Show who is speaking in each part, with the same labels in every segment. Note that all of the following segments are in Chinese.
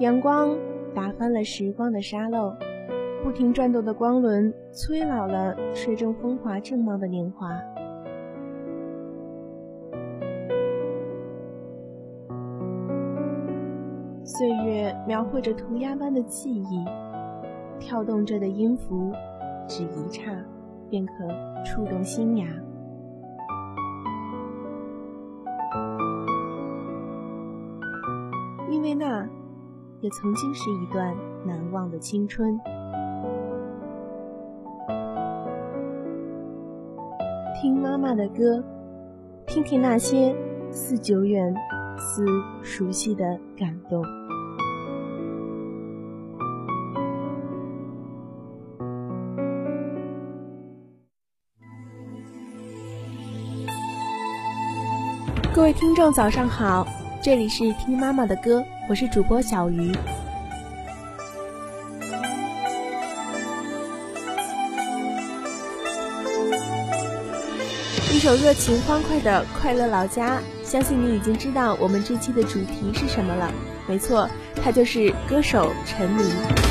Speaker 1: 阳光打翻了时光的沙漏，不停转动的光轮催老了水中风华正茂的年华。岁月描绘着涂鸦般的记忆，跳动着的音符，只一刹，便可触动心芽。因为那，也曾经是一段难忘的青春。听妈妈的歌，听听那些似久远。似熟悉的感动。各位听众，早上好，这里是听妈妈的歌，我是主播小鱼。一首热情欢快的《快乐老家》。相信你已经知道我们这期的主题是什么了，没错，它就是歌手陈明。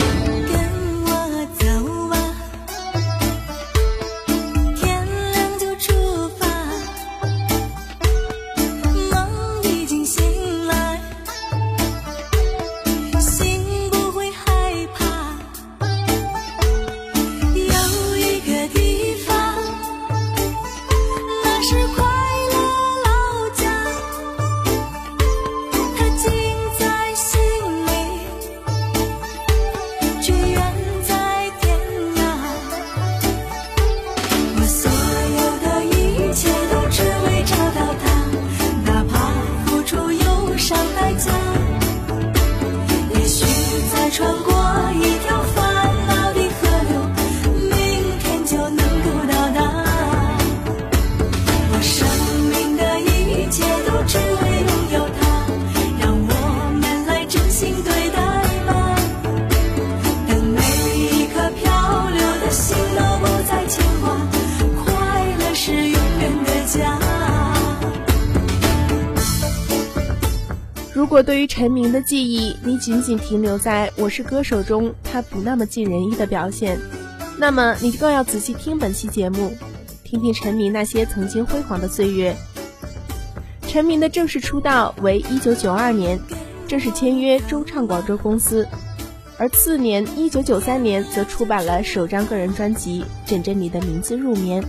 Speaker 1: 如果对于陈明的记忆，你仅仅停留在《我是歌手》中他不那么尽人意的表现，那么你更要仔细听本期节目，听听陈明那些曾经辉煌的岁月。陈明的正式出道为一九九二年，正式签约中唱广州公司，而次年一九九三年则出版了首张个人专辑《枕着你的名字入眠》，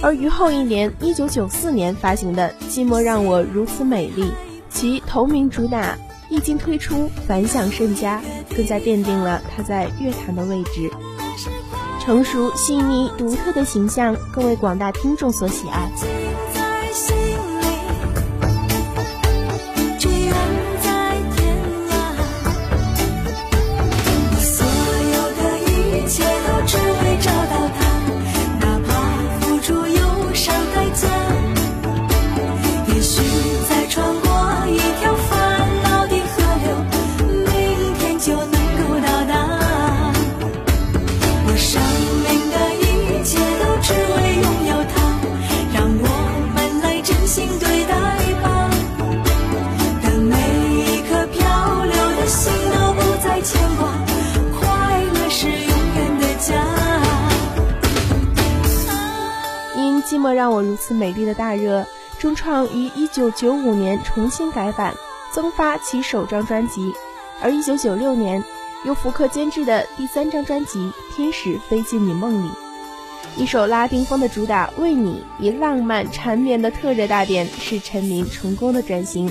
Speaker 1: 而于后一年一九九四年发行的《寂寞让我如此美丽》。其同名主打一经推出反响甚佳，更加奠定了他在乐坛的位置。成熟细腻独特的形象，更为广大听众所喜爱。美丽的大热，中创于一九九五年重新改版，增发其首张专辑，而一九九六年由福克监制的第三张专辑《天使飞进你梦里》，一首拉丁风的主打《为你》，以浪漫缠绵的特热大点，是陈明成功的转型。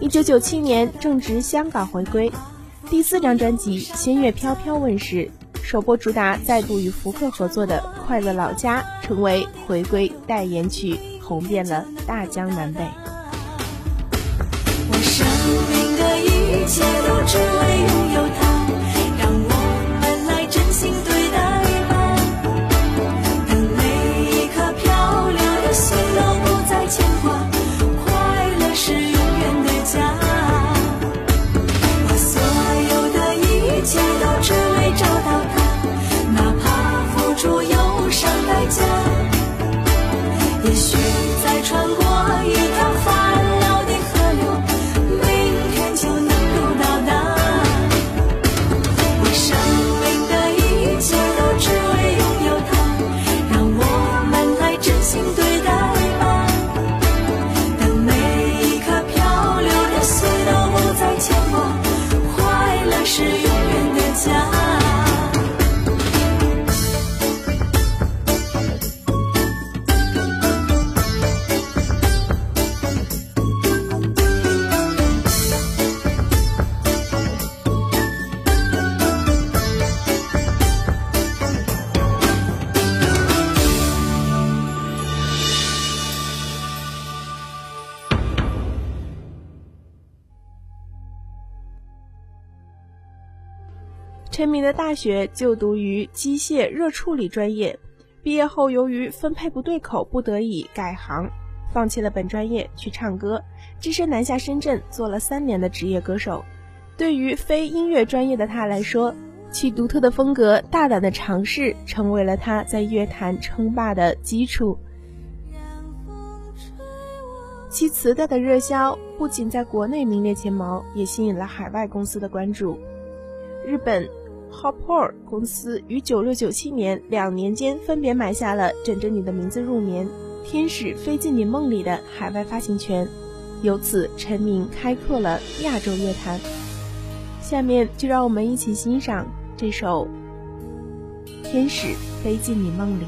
Speaker 1: 一九九七年正值香港回归，第四张专辑《仙乐飘飘》问世。首播主打再度与福克合作的《快乐老家》成为回归代言曲，红遍了大江南北。
Speaker 2: 我生命的一切都只为拥有他，陈明的大学就读于机械热处理专业，毕业后由于分配不对口，不得已改行，放弃了本专业去唱歌，只身南下深圳做了三年的职业歌手。对于非音乐专业的他来说，其独特的风格、大胆的尝试，成为了他在乐坛称霸的基础。其磁带的热销不仅在国内名列前茅，也吸引了海外公司的关注。日本 Hopor 公司于九六九七年两年间分别买下了《枕着你的名字入眠》《天使飞进你梦里》的海外发行权，由此陈明开拓了亚洲乐坛。下面就让我们一起欣赏这首《天使飞进你梦里》。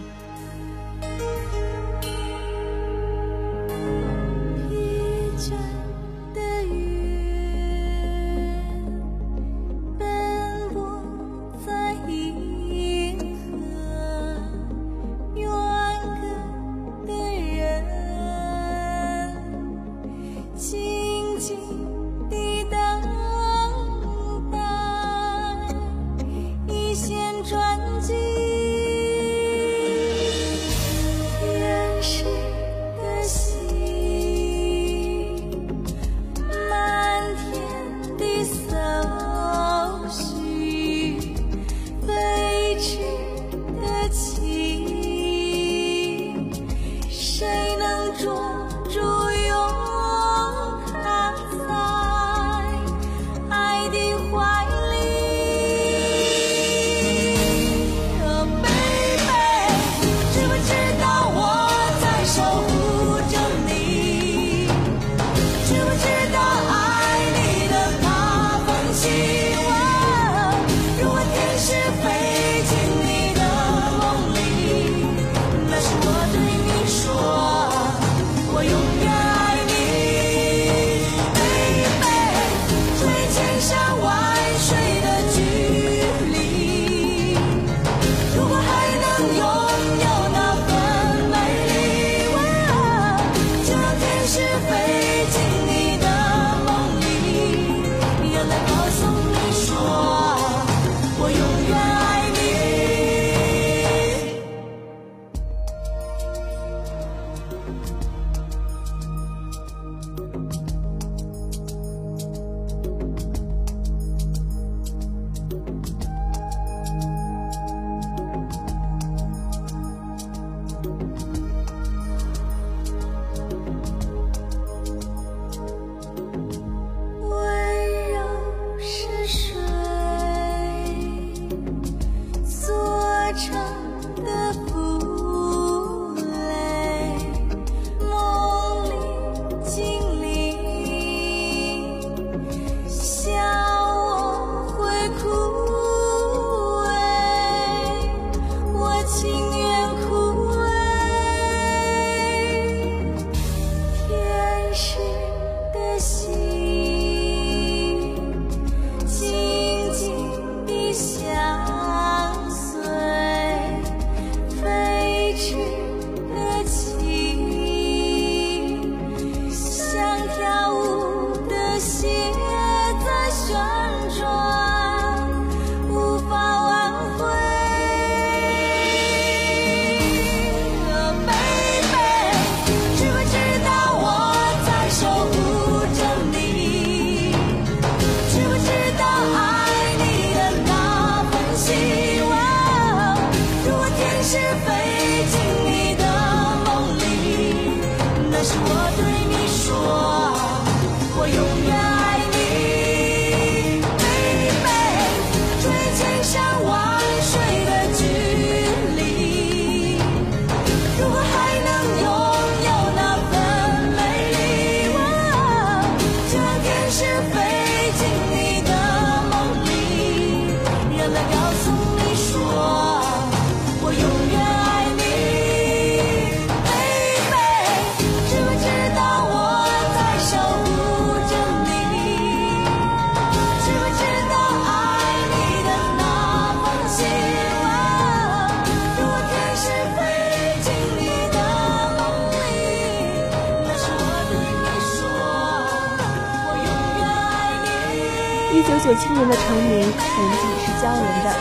Speaker 2: 九七年的成名成绩是骄人的，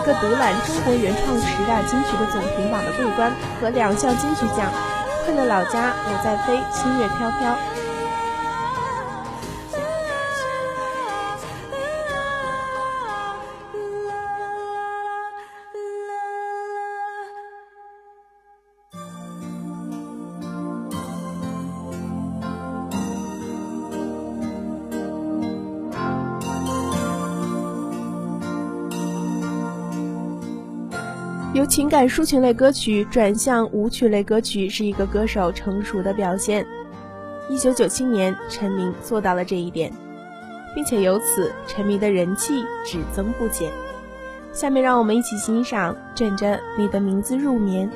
Speaker 2: 一个独揽中国原创十大金曲的总评榜的桂冠和两项金曲奖，《快乐老家》《我在飞》《心月飘飘》。由情感抒情类歌曲转向舞曲类歌曲，是一个歌手成熟的表现。一九九七年，陈明做到了这一点，并且由此，陈明的人气只增不减。下面让我们一起欣赏《枕着你的名字入眠》。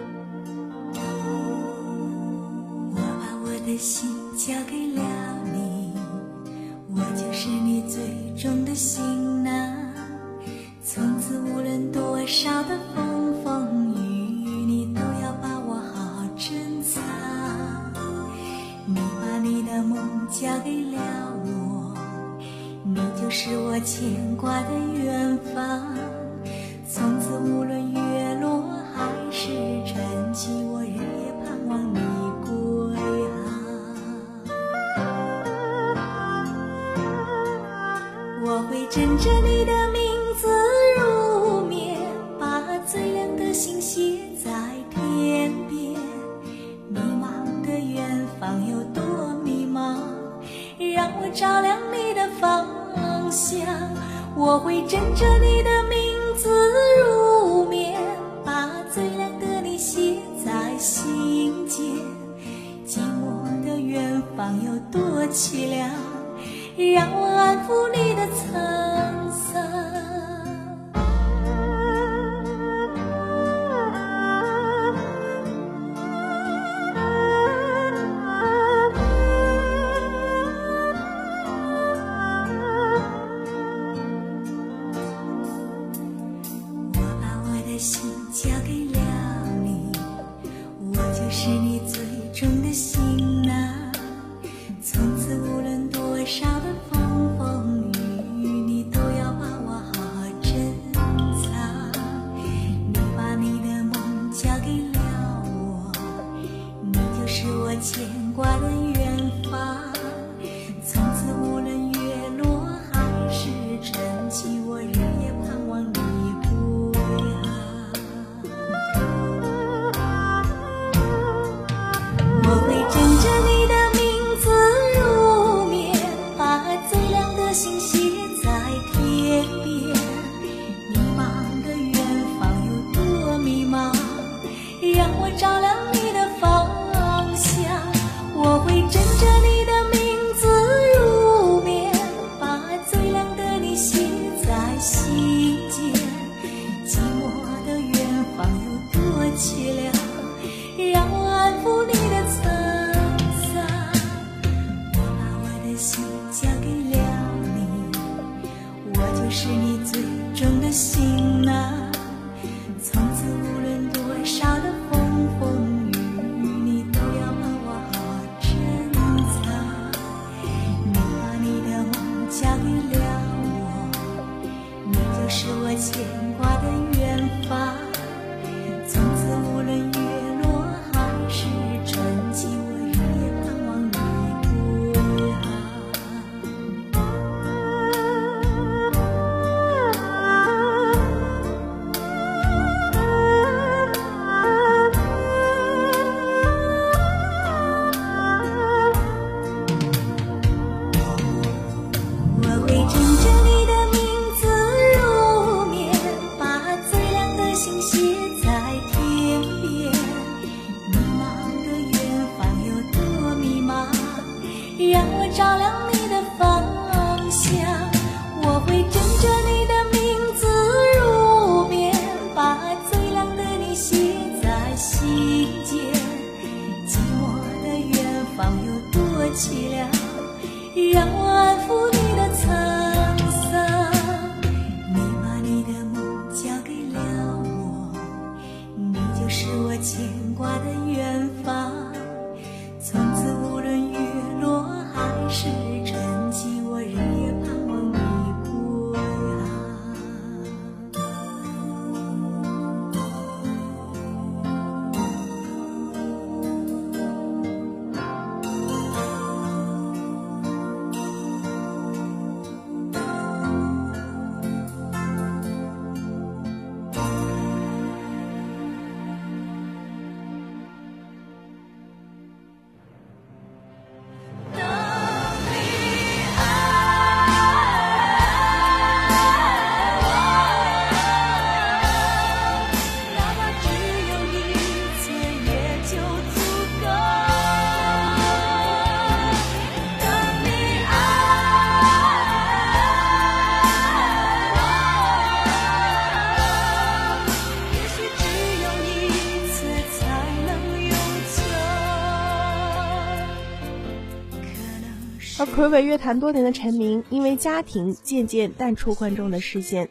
Speaker 1: 魁违乐坛多年的陈明，因为家庭渐渐淡出观众的视线。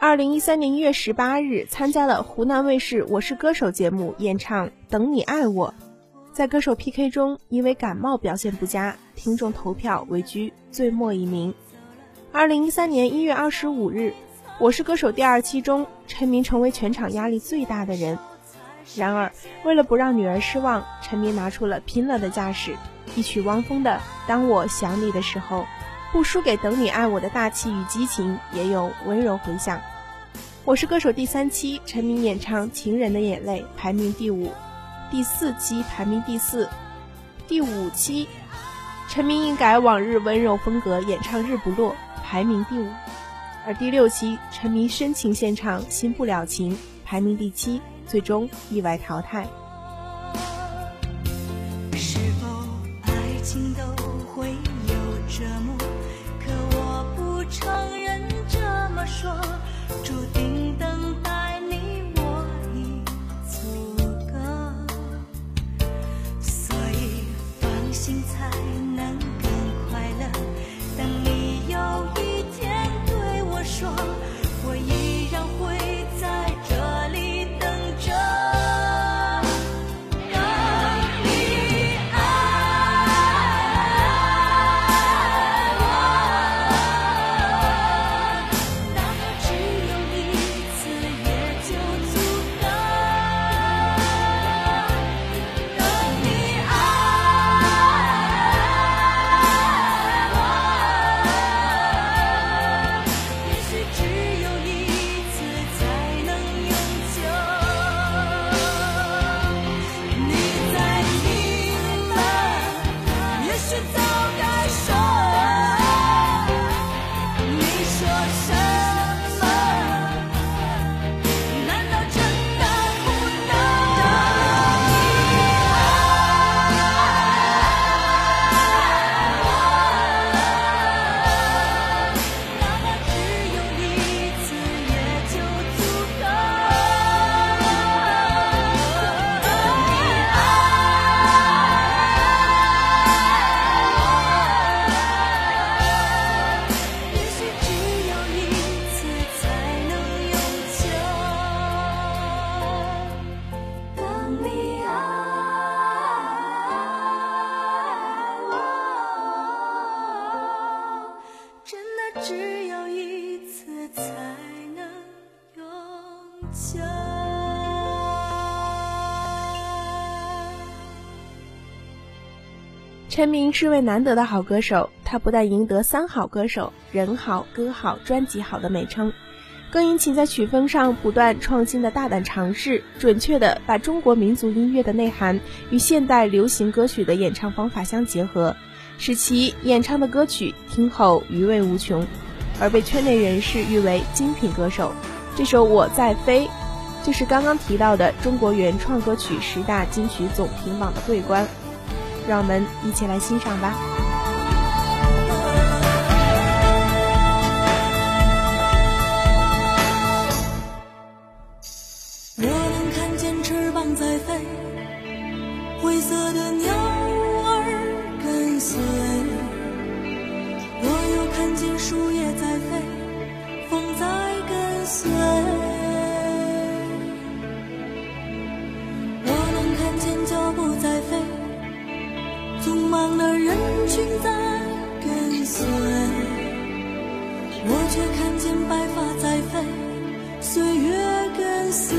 Speaker 1: 二零一三年一月十八日，参加了湖南卫视《我是歌手》节目，演唱《等你爱我》。在歌手 PK 中，因为感冒表现不佳，听众投票位居最末一名。二零一三年一月二十五日，《我是歌手》第二期中，陈明成为全场压力最大的人。然而，为了不让女儿失望，陈明拿出了拼了的架势，一曲汪峰的《当我想你的时候》，不输给《等你爱我》的大气与激情，也有温柔回响。我是歌手第三期，陈明演唱《情人的眼泪》，排名第五；第四期排名第四；第五期，陈明一改往日温柔风格，演唱《日不落》，排名第五；而第六期，陈明深情献唱《新不了情》，排名第七，最终意外淘汰。
Speaker 2: 情都会有折磨？可我不承认这么说。注定
Speaker 1: 陈明是位难得的好歌手，他不但赢得“三好歌手”人好、歌好、专辑好的美称，更因其在曲风上不断创新的大胆尝试，准确地把中国民族音乐的内涵与现代流行歌曲的演唱方法相结合，使其演唱的歌曲听后余味无穷，而被圈内人士誉为精品歌手。这首《我在飞》就是刚刚提到的中国原创歌曲十大金曲总评榜的桂冠。让我们一起来欣赏吧。
Speaker 2: 白发在飞。岁月跟随，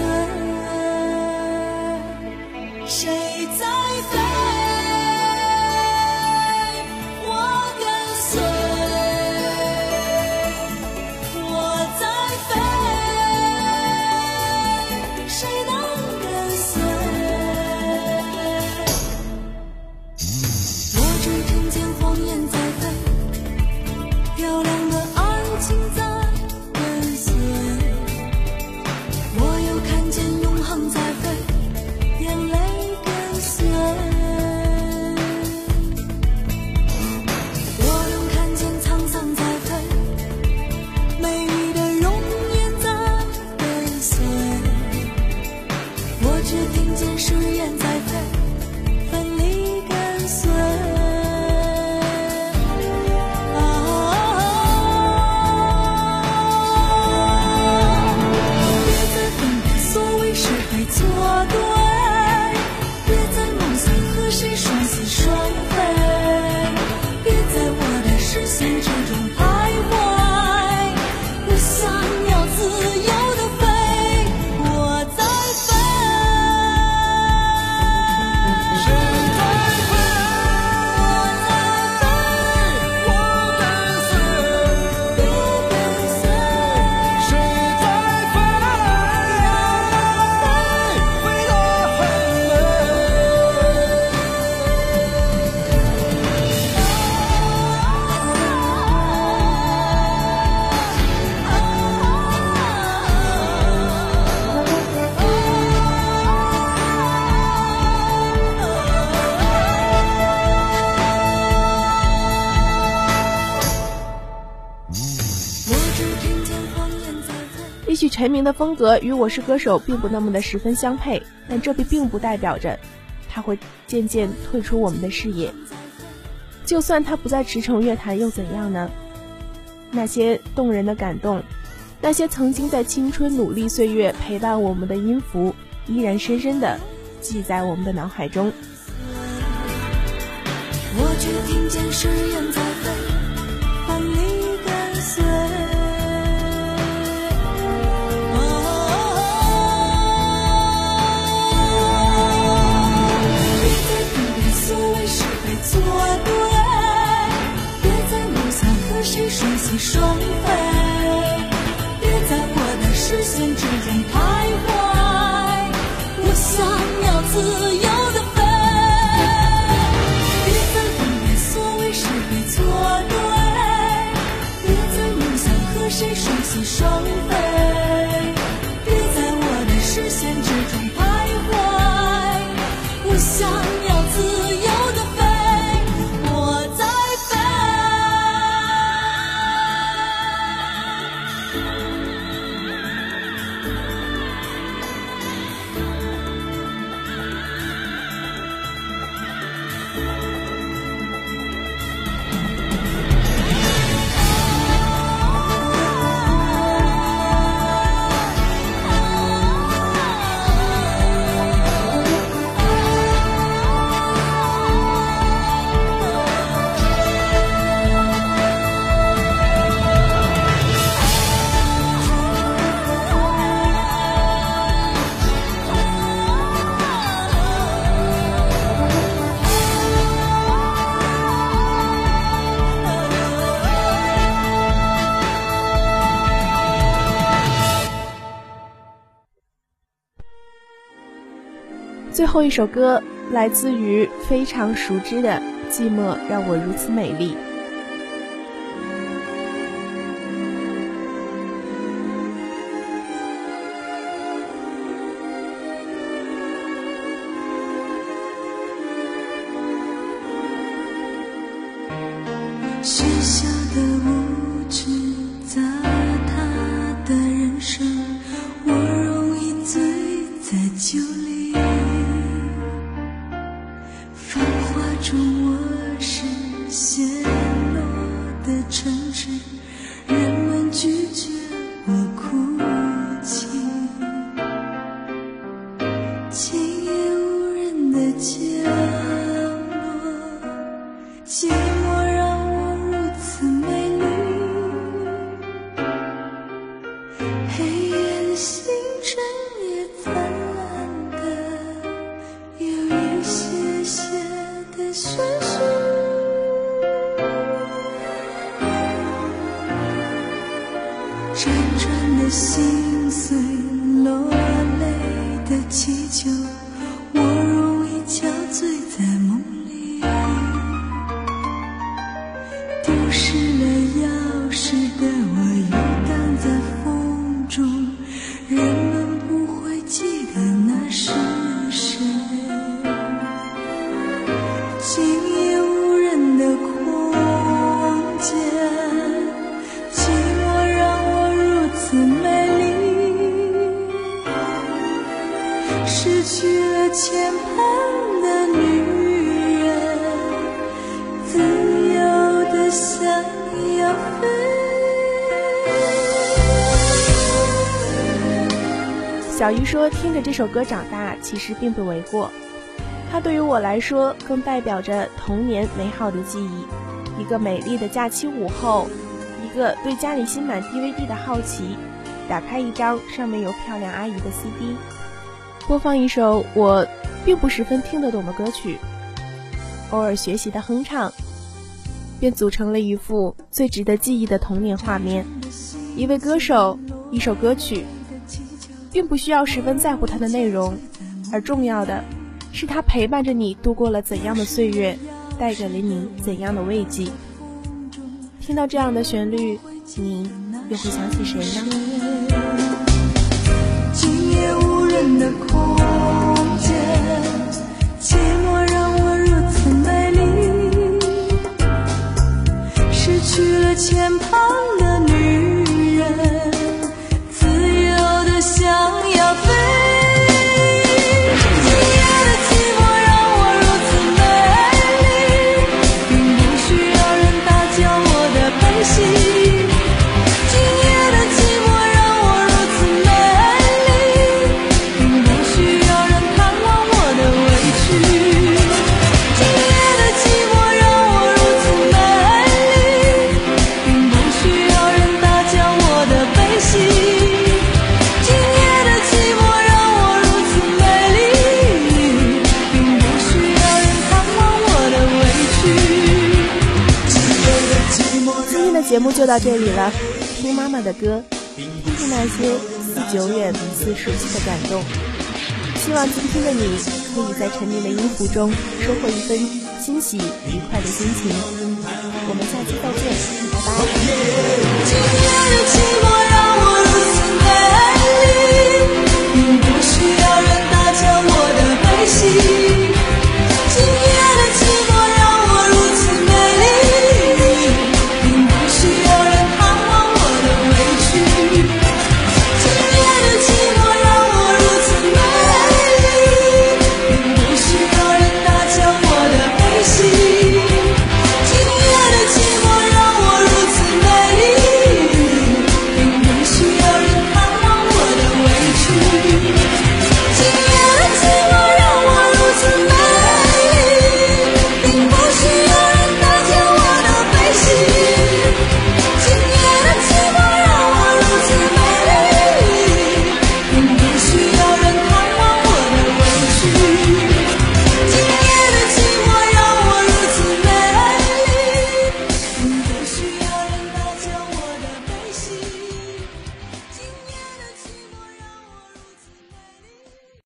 Speaker 1: 陈明的风格与《我是歌手》并不那么的十分相配，但这并不代表着他会渐渐退出我们的视野。就算他不再驰骋乐坛，又怎样呢？那些动人的感动，那些曾经在青春努力岁月陪伴我们的音符，依然深深的记在我们的脑海中。
Speaker 2: 我却听见誓言在飞，
Speaker 1: 后一首歌来自于非常熟知的《寂寞让我如此美丽》。醉在说：“听着这首歌长大，其实并不为过。它对于我来说，更代表着童年美好的记忆。一个美丽的假期午后，一个对家里新买 DVD 的好奇，打开一张上面有漂亮阿姨的 CD，播放一首我并不十分听得懂的歌曲，偶尔学习的哼唱，便组成了一幅最值得记忆的童年画面。一位歌手，一首歌曲。”并不需要十分在乎它的内容，而重要的是它陪伴着你度过了怎样的岁月，带给了你怎样的慰藉。听到这样的旋律，你又会想起谁呢？
Speaker 2: 今夜无人的空间，寂寞让我如此美丽，失去了牵绊
Speaker 1: 这里了听妈妈的歌听听那些似久远似熟悉的感动。希望今天的你可以在沉淀的音符中收获一份欣喜愉快的心情。我们下期再见拜拜。
Speaker 2: 今的寂寞让我如此不需要人我的